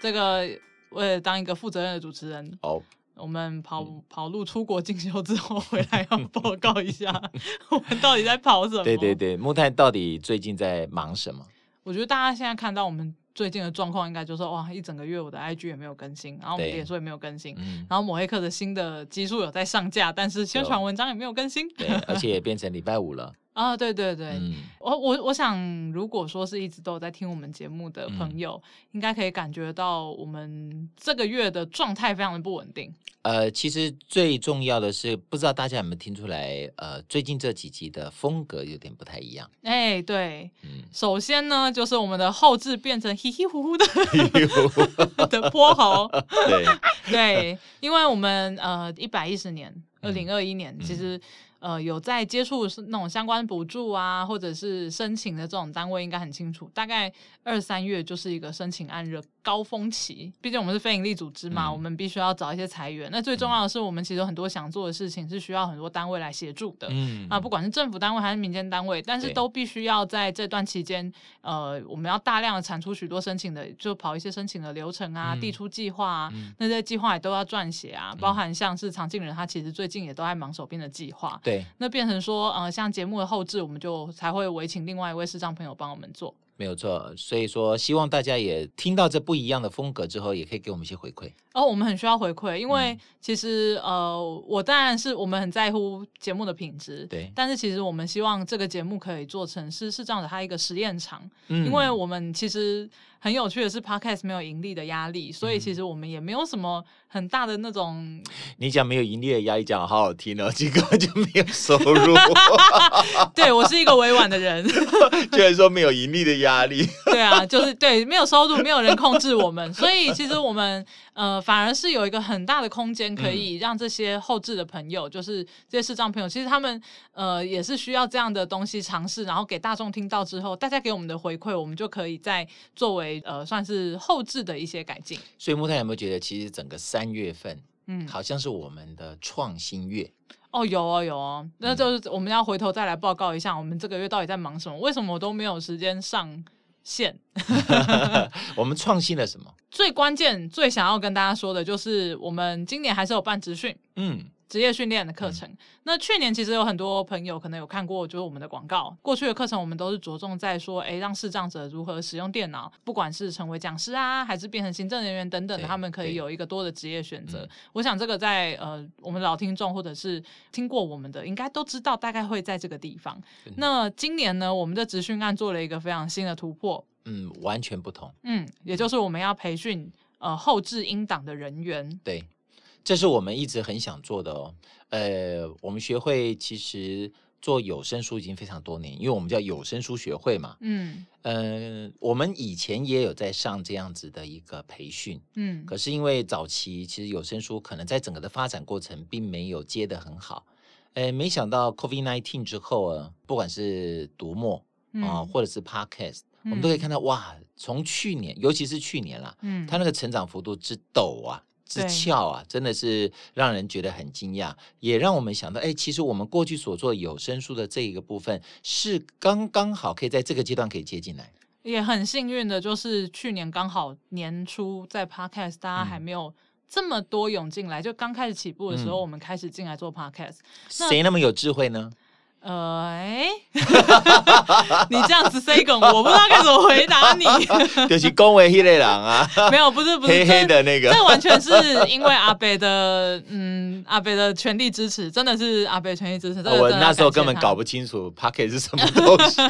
这个为了当一个负责任的主持人，哦，我们跑跑路出国进修之后回来要报告一下，[laughs] 我们到底在跑什么？对对对，木炭到底最近在忙什么？我觉得大家现在看到我们。最近的状况应该就是哇，一整个月我的 IG 也没有更新，然后我们脸书也没有更新，嗯、然后某黑客的新的基数有在上架，但是宣传文章也没有更新，对，而且也变成礼拜五了。啊，对对对，嗯、我我我想，如果说是一直都有在听我们节目的朋友，嗯、应该可以感觉到我们这个月的状态非常的不稳定。呃，其实最重要的是，不知道大家有没有听出来，呃，最近这几集的风格有点不太一样。哎，对，嗯，首先呢，就是我们的后置变成稀稀糊糊的 [laughs] [laughs] 的泼猴，对对，因为我们呃一百一十年，二零二一年，嗯、其实。呃，有在接触是那种相关补助啊，或者是申请的这种单位，应该很清楚。大概二三月就是一个申请案热高峰期，毕竟我们是非营利组织嘛，嗯、我们必须要找一些裁员。那最重要的是，我们其实有很多想做的事情是需要很多单位来协助的。嗯，啊，不管是政府单位还是民间单位，但是都必须要在这段期间，呃，我们要大量的产出许多申请的，就跑一些申请的流程啊，递、嗯、出计划啊，嗯、那些计划也都要撰写啊，包含像是常静人，他其实最近也都在忙手边的计划。对，那变成说，呃，像节目的后置，我们就才会委请另外一位视障朋友帮我们做。没有错，所以说希望大家也听到这不一样的风格之后，也可以给我们一些回馈。哦，我们很需要回馈，因为其实、嗯、呃，我当然是我们很在乎节目的品质，对。但是其实我们希望这个节目可以做成是是这样的，它一个实验场，嗯，因为我们其实很有趣的是，Podcast 没有盈利的压力，所以其实我们也没有什么很大的那种。[laughs] 你讲没有盈利的压力，讲好好听哦，结果就没有收入。[laughs] 对，我是一个委婉的人，[laughs] 居然说没有盈利的压。力，对啊，就是对，没有收入，没有人控制我们，所以其实我们呃反而是有一个很大的空间，可以让这些后置的朋友，嗯、就是这些视障朋友，其实他们呃也是需要这样的东西尝试，然后给大众听到之后，大家给我们的回馈，我们就可以再作为呃算是后置的一些改进。所以木炭有没有觉得，其实整个三月份，嗯，好像是我们的创新月。哦，有哦，有哦，那就是我们要回头再来报告一下，我们这个月到底在忙什么？为什么我都没有时间上线？[laughs] [laughs] 我们创新了什么？最关键、最想要跟大家说的就是，我们今年还是有办职训。嗯。职业训练的课程，嗯、那去年其实有很多朋友可能有看过，就是我们的广告。过去的课程我们都是着重在说，哎，让视障者如何使用电脑，不管是成为讲师啊，还是变成行政人员等等的，他们可以有一个多的职业选择。嗯、我想这个在呃我们老听众或者是听过我们的，应该都知道，大概会在这个地方。嗯、那今年呢，我们的职训案做了一个非常新的突破，嗯，完全不同，嗯，也就是我们要培训呃后置音档的人员，对。这是我们一直很想做的哦。呃，我们学会其实做有声书已经非常多年，因为我们叫有声书学会嘛。嗯。呃，我们以前也有在上这样子的一个培训。嗯。可是因为早期其实有声书可能在整个的发展过程并没有接得很好。呃，没想到 COVID nineteen 之后啊，不管是读墨啊，或者是 Podcast。我们都可以看到哇，从去年，尤其是去年啦，嗯，它那个成长幅度之陡啊，之翘啊，真的是让人觉得很惊讶，也让我们想到，哎，其实我们过去所做有声书的这一个部分，是刚刚好可以在这个阶段可以接进来。也很幸运的，就是去年刚好年初在 Podcast，大家还没有这么多涌进来，嗯、就刚开始起步的时候，我们开始进来做 Podcast。谁那么有智慧呢？呃，哎，[laughs] 你这样子 say 梗，我不知道该怎么回答你。[laughs] 就是恭维黑类狼啊，[laughs] 没有，不是不是黑黑的那个，这完全是因为阿北的，嗯，阿北的全力支持，真的是阿北全力支持。我那时候根本搞不清楚 Pocket 是什么东西。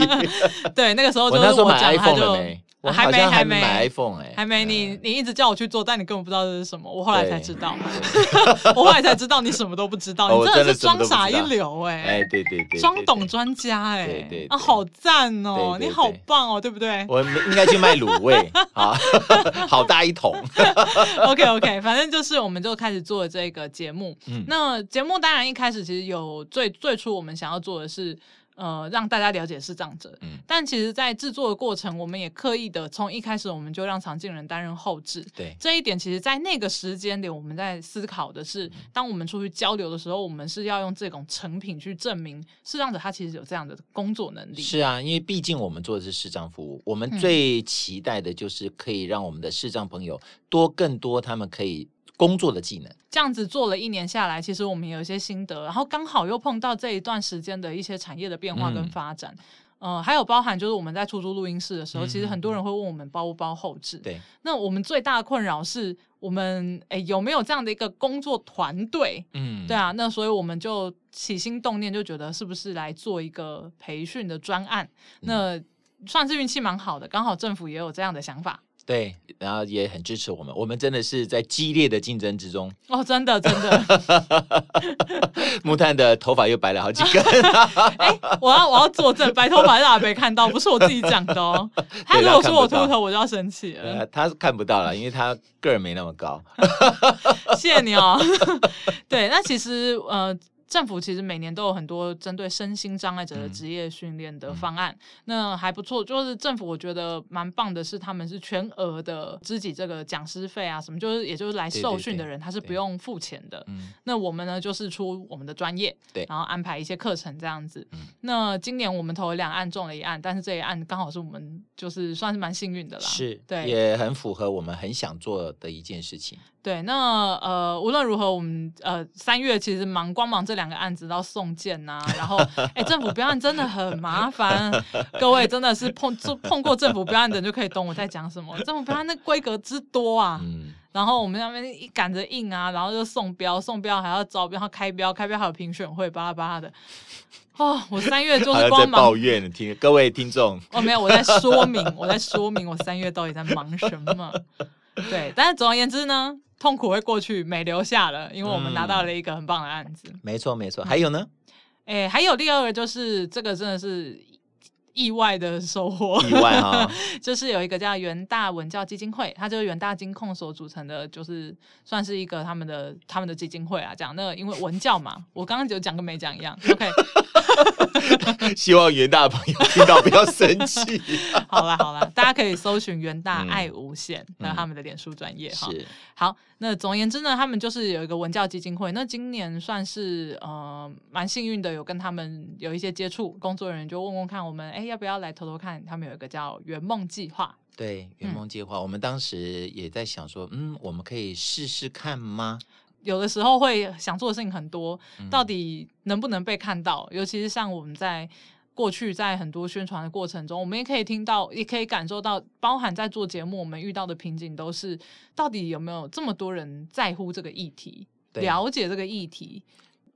对，那个时候就是我那时候买 iPhone 了没？我还没还没买 iPhone 哎，还没你你一直叫我去做，但你根本不知道这是什么，我后来才知道，[laughs] 我后来才知道你什么都不知道，你真的是装傻一流哎，哎对对对，装懂专家哎，对对啊好赞哦，你好棒哦，对不对？我应该去卖卤味啊，[laughs] 好大一桶。[laughs] OK OK，反正就是我们就开始做这个节目，那节目当然一开始其实有最最初我们想要做的是。呃，让大家了解视障者，嗯，但其实，在制作的过程，我们也刻意的从一开始，我们就让常静人担任后置，对，这一点，其实，在那个时间点，我们在思考的是，当我们出去交流的时候，我们是要用这种成品去证明视障者他其实有这样的工作能力。是啊，因为毕竟我们做的是视障服务，我们最期待的就是可以让我们的视障朋友多更多，他们可以。工作的技能，这样子做了一年下来，其实我们有一些心得，然后刚好又碰到这一段时间的一些产业的变化跟发展，嗯、呃，还有包含就是我们在出租录音室的时候，嗯、其实很多人会问我们包不包后置，对，那我们最大的困扰是我们诶有没有这样的一个工作团队，嗯，对啊，那所以我们就起心动念就觉得是不是来做一个培训的专案，那算是运气蛮好的，刚好政府也有这样的想法。对，然后也很支持我们，我们真的是在激烈的竞争之中哦，真的真的。[laughs] 木炭的头发又白了好几根。[laughs] 哎，我要我要作证，白头发是阿北看到，不是我自己讲的哦。[laughs] 他如果说我秃头，我就要生气了。他是看不到了，因为他个儿没那么高。谢谢你哦。对，那其实呃。政府其实每年都有很多针对身心障碍者的职业训练的方案，嗯、那还不错。就是政府我觉得蛮棒的是，他们是全额的支给这个讲师费啊，什么就是也就是来受训的人他是不用付钱的。嗯，那我们呢就是出我们的专业，对，然后安排一些课程这样子。嗯，那今年我们投了两案中了一案，但是这一案刚好是我们就是算是蛮幸运的啦。是，对，也很符合我们很想做的一件事情。对，那呃，无论如何，我们呃三月其实忙光忙这两个案子到送件呐、啊，然后哎，政府标案真的很麻烦，各位真的是碰碰过政府标案的人就可以懂我在讲什么。政府标案那规格之多啊，嗯、然后我们那边一赶着印啊，然后就送标，送标还要招标，然后开标，开标还有评选会，巴拉巴拉的。哦，我三月就是光忙抱怨，听各位听众。哦，没有，我在说明，我在说明我三月到底在忙什么。对，但是总而言之呢。痛苦会过去，美留下了，因为我们拿到了一个很棒的案子。没错、嗯，没错。还有呢？哎、欸，还有第二个，就是这个真的是意外的收获。意外哈、哦，[laughs] 就是有一个叫元大文教基金会，它就是元大金控所组成的，就是算是一个他们的他们的基金会啊。讲那个，因为文教嘛，[laughs] 我刚刚就讲跟没讲一样。[laughs] OK。希望元大的朋友听到不要生气。好啦好啦，大家可以搜寻元大爱无限，那、嗯、他们的脸书专业哈。好，那总而言之呢，他们就是有一个文教基金会。那今年算是呃蛮幸运的，有跟他们有一些接触，工作人员就问问看我们，哎、欸，要不要来偷偷看？他们有一个叫圆梦计划。对，圆梦计划，嗯、我们当时也在想说，嗯，我们可以试试看吗？有的时候会想做的事情很多，到底能不能被看到？嗯、尤其是像我们在过去在很多宣传的过程中，我们也可以听到，也可以感受到，包含在做节目，我们遇到的瓶颈都是：到底有没有这么多人在乎这个议题，了解这个议题？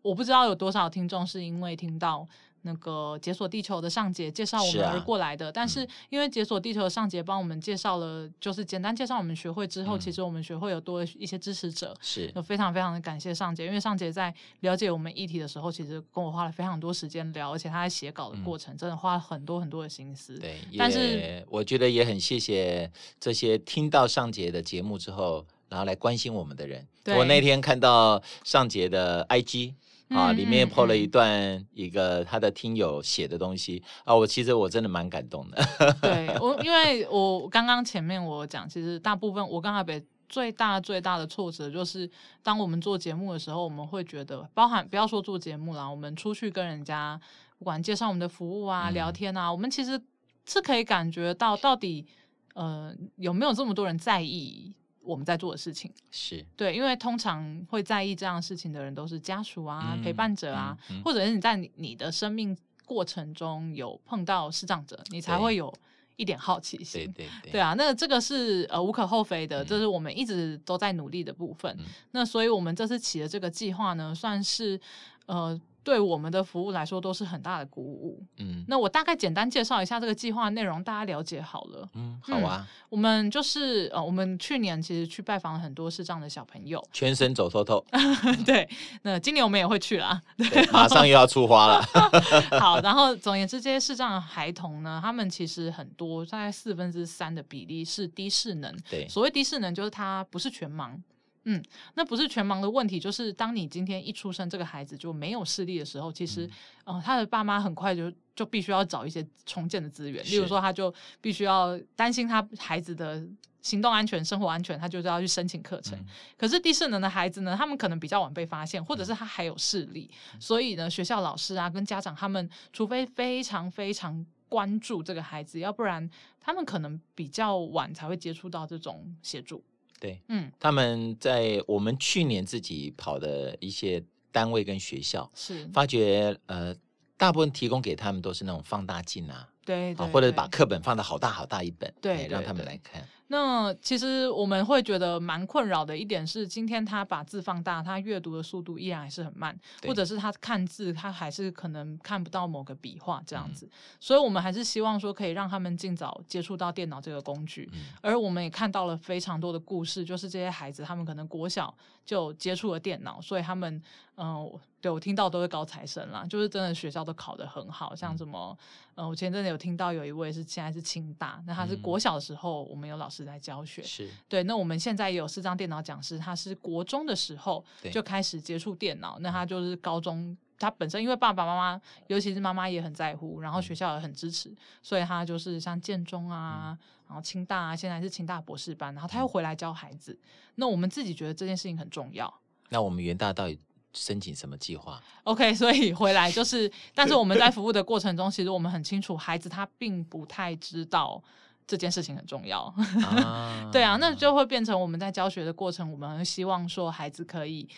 我不知道有多少听众是因为听到。那个解锁地球的上杰介绍我们而过来的，是啊、但是因为解锁地球的上杰帮我们介绍了，就是简单介绍我们学会之后，嗯、其实我们学会有多一些支持者，是，有非常非常的感谢上杰，因为上杰在了解我们议题的时候，其实跟我花了非常多时间聊，而且他在写稿的过程，真的花了很多很多的心思。对，但是我觉得也很谢谢这些听到上杰的节目之后，然后来关心我们的人。对我那天看到上杰的 IG。啊，里面 po 了一段一个他的听友写的东西啊，我其实我真的蛮感动的。[laughs] 对我，因为我刚刚前面我讲，其实大部分我跟阿北最大最大的挫折就是，当我们做节目的时候，我们会觉得，包含不要说做节目啦，我们出去跟人家不管介绍我们的服务啊、嗯、聊天啊，我们其实是可以感觉到到底呃有没有这么多人在意。我们在做的事情是对，因为通常会在意这样事情的人都是家属啊、嗯、陪伴者啊，嗯嗯、或者是你在你的生命过程中有碰到视障者，你才会有一点好奇心。对对对，对啊，那这个是呃无可厚非的，这是我们一直都在努力的部分。嗯、那所以我们这次起的这个计划呢，算是呃。对我们的服务来说都是很大的鼓舞。嗯，那我大概简单介绍一下这个计划内容，大家了解好了。嗯，好啊。嗯、我们就是呃，我们去年其实去拜访了很多视障的小朋友，全身走透透。[laughs] 对，那今年我们也会去啦。[laughs] 对，马上又要出花了。[laughs] 好，然后总而言之，这些视障的孩童呢，他们其实很多，大概四分之三的比例是低视能。对，所谓低视能，就是他不是全盲。嗯，那不是全盲的问题，就是当你今天一出生，这个孩子就没有视力的时候，其实，嗯、呃，他的爸妈很快就就必须要找一些重建的资源，例如说，他就必须要担心他孩子的行动安全、生活安全，他就是要去申请课程。嗯、可是低视能的孩子呢，他们可能比较晚被发现，或者是他还有视力，嗯、所以呢，学校老师啊跟家长他们，除非非常非常关注这个孩子，要不然他们可能比较晚才会接触到这种协助。对，嗯，他们在我们去年自己跑的一些单位跟学校，是发觉，呃，大部分提供给他们都是那种放大镜啊，对，对，或者把课本放的好大好大一本，对，让他们来看。那其实我们会觉得蛮困扰的一点是，今天他把字放大，他阅读的速度依然还是很慢，或者是他看字，他还是可能看不到某个笔画这样子。嗯、所以，我们还是希望说可以让他们尽早接触到电脑这个工具。嗯、而我们也看到了非常多的故事，就是这些孩子他们可能国小就接触了电脑，所以他们嗯。呃对，我听到都是高材生啦，就是真的学校都考得很好，像什么，嗯、呃，我前阵子有听到有一位是现在是清大，那他是国小的时候，我们有老师在教学，是对，那我们现在也有视障电脑讲师，他是国中的时候就开始接触电脑，那他就是高中，他本身因为爸爸妈妈，尤其是妈妈也很在乎，然后学校也很支持，所以他就是像建中啊，然后清大啊，现在是清大博士班，然后他又回来教孩子，那我们自己觉得这件事情很重要。那我们元大到底？申请什么计划？OK，所以回来就 [laughs] 是，但是我们在服务的过程中，其实我们很清楚，孩子他并不太知道这件事情很重要。啊 [laughs] 对啊，那就会变成我们在教学的过程，我们希望说孩子可以。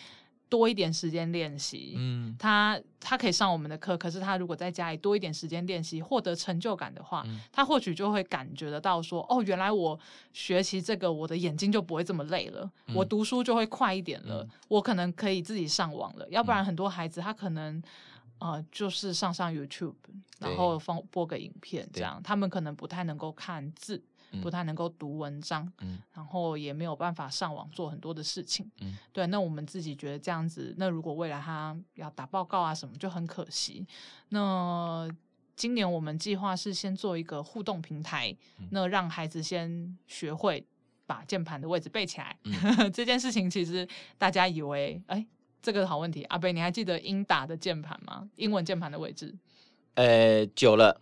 多一点时间练习，嗯，他他可以上我们的课，可是他如果在家里多一点时间练习，获得成就感的话，嗯、他或许就会感觉得到说，哦，原来我学习这个，我的眼睛就不会这么累了，嗯、我读书就会快一点了，嗯、我可能可以自己上网了，要不然很多孩子他可能，呃，就是上上 YouTube，然后放播个影片这样，他们可能不太能够看字。不太能够读文章，嗯，然后也没有办法上网做很多的事情，嗯，对。那我们自己觉得这样子，那如果未来他要打报告啊什么，就很可惜。那今年我们计划是先做一个互动平台，嗯、那让孩子先学会把键盘的位置背起来。嗯、[laughs] 这件事情其实大家以为，哎，这个好问题。阿贝，你还记得英打的键盘吗？英文键盘的位置？呃，久了。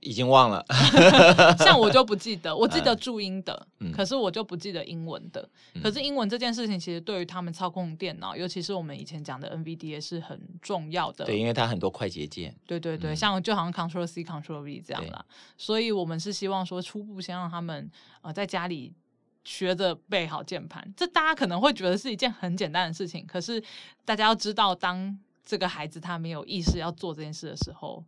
已经忘了，[laughs] 像我就不记得，[laughs] 我记得注音的，嗯、可是我就不记得英文的。嗯、可是英文这件事情，其实对于他们操控电脑，尤其是我们以前讲的 NVDA 是很重要的。对，因为它很多快捷键。对对对，嗯、像就好像 Control C Control V 这样啦。所以我们是希望说，初步先让他们呃在家里学着背好键盘。这大家可能会觉得是一件很简单的事情，可是大家要知道，当这个孩子他没有意识要做这件事的时候。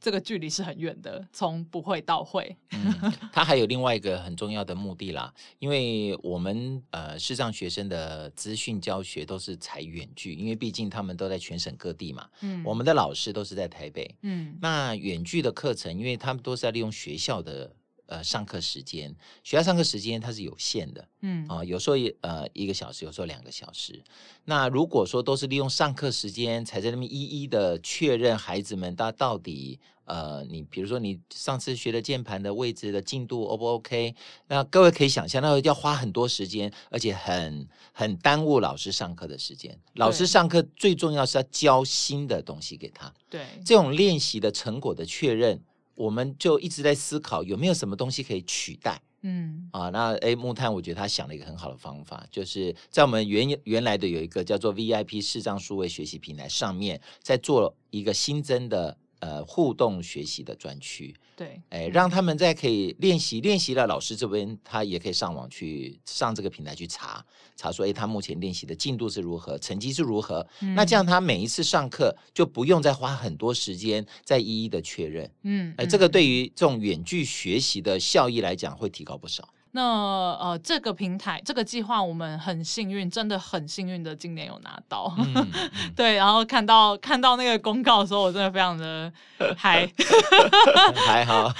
这个距离是很远的，从不会到会。嗯，[laughs] 他还有另外一个很重要的目的啦，因为我们呃视障学生的资讯教学都是采远距，因为毕竟他们都在全省各地嘛。嗯，我们的老师都是在台北。嗯，那远距的课程，因为他们都是在利用学校的呃上课时间，学校上课时间它是有限的，嗯啊，有时候呃一个小时，有时候两个小时。那如果说都是利用上课时间才在那边一一的确认孩子们他到底呃，你比如说你上次学的键盘的位置的进度 O 不 OK？那各位可以想象，那要花很多时间，而且很很耽误老师上课的时间。老师上课最重要是要教新的东西给他。对，这种练习的成果的确认，我们就一直在思考有没有什么东西可以取代。嗯啊，那诶，木炭，我觉得他想了一个很好的方法，就是在我们原原来的有一个叫做 VIP 视障数位学习平台上面，在做一个新增的。呃，互动学习的专区，对，哎，让他们在可以练习练习了，老师这边他也可以上网去上这个平台去查查说，哎，他目前练习的进度是如何，成绩是如何？嗯、那这样他每一次上课就不用再花很多时间再一一的确认，嗯，哎，这个对于这种远距学习的效益来讲会提高不少。那呃，这个平台这个计划，我们很幸运，真的很幸运的，今年有拿到。[laughs] 对，然后看到看到那个公告的时候，我真的非常的嗨，还好，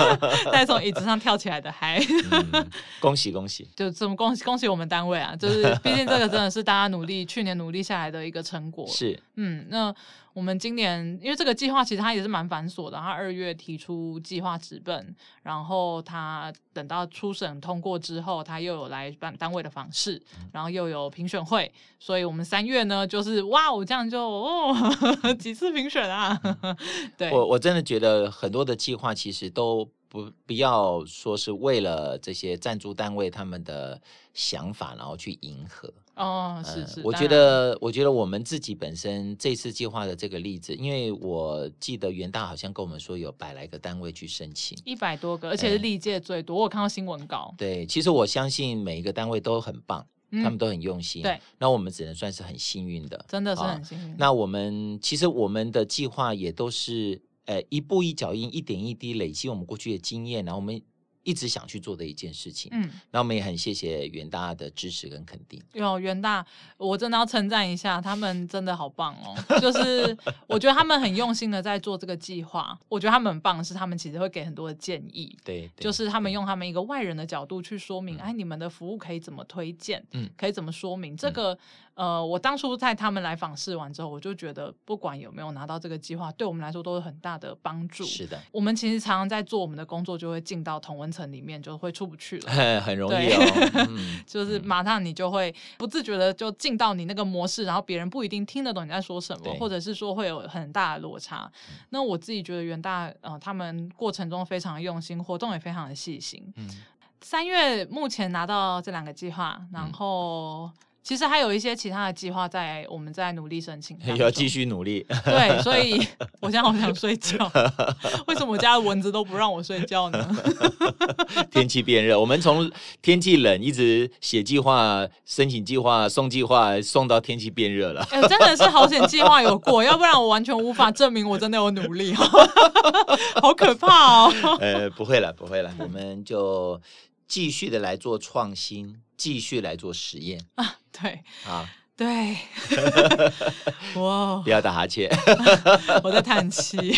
再从椅子上跳起来的嗨、嗯。恭喜恭喜！[laughs] 就这么恭喜恭喜我们单位啊！就是毕竟这个真的是大家努力去年努力下来的一个成果。是，嗯，那。我们今年因为这个计划其实它也是蛮繁琐的，它二月提出计划直奔，然后它等到初审通过之后，它又有来办单位的访视，然后又有评选会，所以我们三月呢就是哇，我这样就哦呵呵 [laughs] 几次评选啊，[laughs] 对，我我真的觉得很多的计划其实都不不要说是为了这些赞助单位他们的想法，然后去迎合。哦，是是，我觉得，我觉得我们自己本身这次计划的这个例子，因为我记得元大好像跟我们说有百来个单位去申请，一百多个，而且是历届最多。我有看到新闻稿。对，其实我相信每一个单位都很棒，他们都很用心。对，那我们只能算是很幸运的，真的是很幸运。那我们其实我们的计划也都是，呃，一步一脚印，一点一滴累积我们过去的经验，然后我们。一直想去做的一件事情，嗯，那我们也很谢谢元大的支持跟肯定。有，元大，我真的要称赞一下，他们真的好棒哦！就是我觉得他们很用心的在做这个计划，我觉得他们很棒的是，他们其实会给很多的建议，对，就是他们用他们一个外人的角度去说明，哎，你们的服务可以怎么推荐，嗯，可以怎么说明这个。呃，我当初在他们来访试完之后，我就觉得不管有没有拿到这个计划，对我们来说都是很大的帮助。是的，我们其实常常在做我们的工作，就会进到同温层里面，就会出不去了，很容易哦。[laughs] 嗯、[laughs] 就是马上你就会不自觉的就进到你那个模式，然后别人不一定听得懂你在说什么，或者是说会有很大的落差。那我自己觉得元大呃，他们过程中非常用心，活动也非常的细心。嗯，三月目前拿到这两个计划，然后。嗯其实还有一些其他的计划在，我们在努力申请，[laughs] 要继续努力。[laughs] 对，所以我现在好想睡觉。[laughs] 为什么我家的蚊子都不让我睡觉呢？天气变热，我们从天气冷一直写计划、申请计划、送计划，送到天气变热了。哎，真的是好险，计划有过，要不然我完全无法证明我真的有努力。好可怕哦！呃，不会了，不会了，我们就继续的来做创新。继续来做实验啊！对啊，对，[laughs] 哇！不要打哈欠，[laughs] 我在叹气。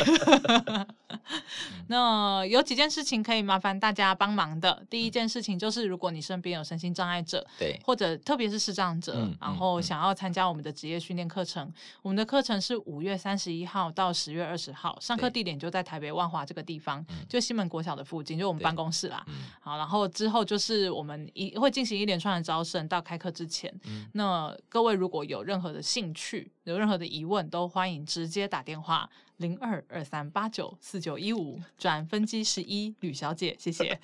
那有几件事情可以麻烦大家帮忙的。第一件事情就是，如果你身边有身心障碍者，对，或者特别是视障者，嗯、然后想要参加我们的职业训练课程，嗯、我们的课程是五月三十一号到十月二十号，上课地点就在台北万华这个地方，就西门国小的附近，就我们办公室啦。嗯、好，然后之后就是我们一会进行一连串的招生，到开课之前，嗯、那各位如果有任何的兴趣，有任何的疑问，都欢迎直接打电话。零二二三八九四九一五转分机十一吕小姐，谢谢。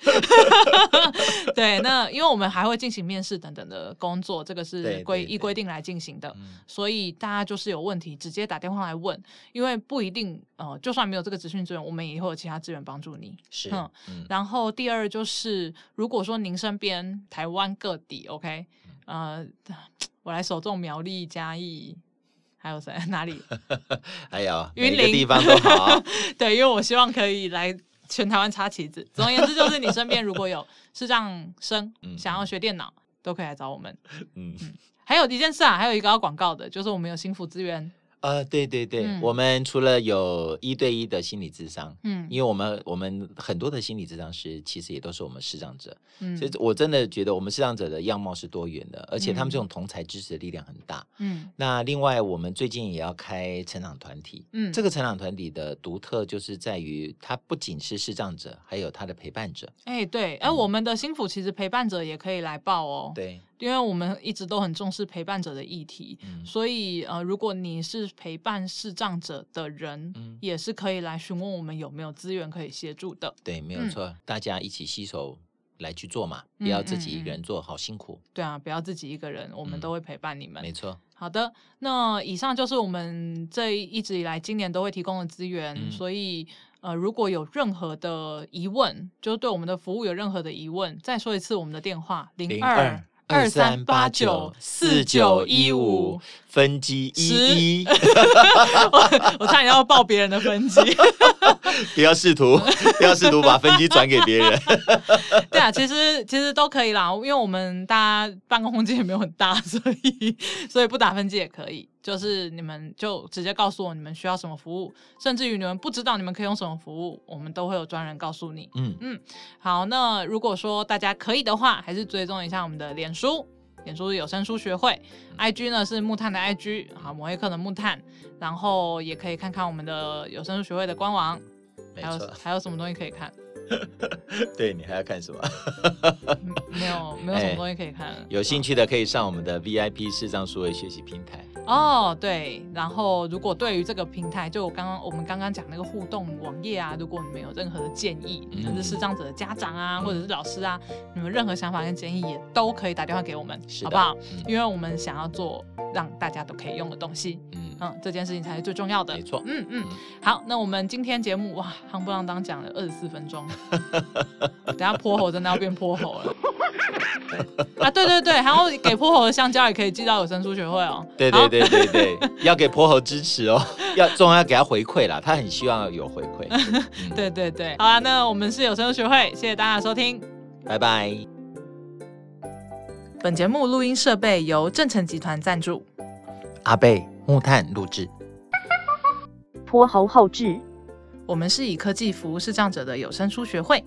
[laughs] 对，那因为我们还会进行面试等等的工作，这个是规依规定来进行的，所以大家就是有问题直接打电话来问，因为不一定呃，就算没有这个资讯资源，我们也会有其他资源帮助你。是，嗯。然后第二就是，如果说您身边台湾各地，OK，呃，[tsk] 我来首重苗栗嘉义。还有谁？[laughs] 哪里？[laughs] 还有云林地方都好。[laughs] 对，因为我希望可以来全台湾插旗子。总而言之，就是你身边如果有视障生想要学电脑，都可以来找我们。嗯，还有一件事啊，还有一个要广告的，就是我们有新福资源呃，对对对，嗯、我们除了有一对一的心理智商，嗯，因为我们我们很多的心理智商师其实也都是我们视障者，嗯，所以我真的觉得我们视障者的样貌是多元的，而且他们这种同才支持的力量很大，嗯，那另外我们最近也要开成长团体，嗯，这个成长团体的独特就是在于它不仅是视障者，还有他的陪伴者，哎，对，哎、嗯、我们的心腹其实陪伴者也可以来报哦，对。因为我们一直都很重视陪伴者的议题，嗯、所以呃，如果你是陪伴视障者的人，嗯、也是可以来询问我们有没有资源可以协助的。对，没有错，嗯、大家一起携手来去做嘛，不要自己一个人做，好辛苦。对啊，不要自己一个人，我们都会陪伴你们。嗯、没错。好的，那以上就是我们这一直以来今年都会提供的资源，嗯、所以呃，如果有任何的疑问，就是对我们的服务有任何的疑问，再说一次我们的电话零二。二三八九四九一五分机一一，[laughs] 我差点要报别人的分机，[laughs] [laughs] 不要试图，[laughs] 不要试图把分机转给别人。[laughs] 对啊，其实其实都可以啦，因为我们大家办公空间也没有很大，所以所以不打分机也可以。就是你们就直接告诉我你们需要什么服务，甚至于你们不知道你们可以用什么服务，我们都会有专人告诉你。嗯嗯，好，那如果说大家可以的话，还是追踪一下我们的脸书，脸书有声书学会，IG 呢是木炭的 IG，好，摩黑克的木炭，然后也可以看看我们的有声书学会的官网，还有还有什么东西可以看？[laughs] 对，你还要看什么？没有，[laughs] 没有什么东西可以看。欸、有兴趣的可以上我们的 VIP 视障数位学习平台。哦，对。然后，如果对于这个平台，就我刚刚我们刚刚讲那个互动网页啊，如果你们有任何的建议，甚至、嗯、是视障者的家长啊，嗯、或者是老师啊，你们任何想法跟建议也都可以打电话给我们，好不好？嗯、因为我们想要做让大家都可以用的东西。嗯。嗯，这件事情才是最重要的。没错，嗯嗯，好，那我们今天节目哇，夯不啷当讲了二十四分钟，等下泼猴真的要变泼猴了啊！对对对，然后给泼猴的香蕉也可以寄到有声书学会哦。对对对对对，要给泼猴支持哦，要重要要给他回馈啦，他很希望有回馈。[laughs] 嗯、对对对，好啦，那我们是有声书学会，谢谢大家收听，拜拜。本节目录音设备由正成集团赞助，阿贝。木炭录制，泼猴后置。我们是以科技服务视障者的有声书学会。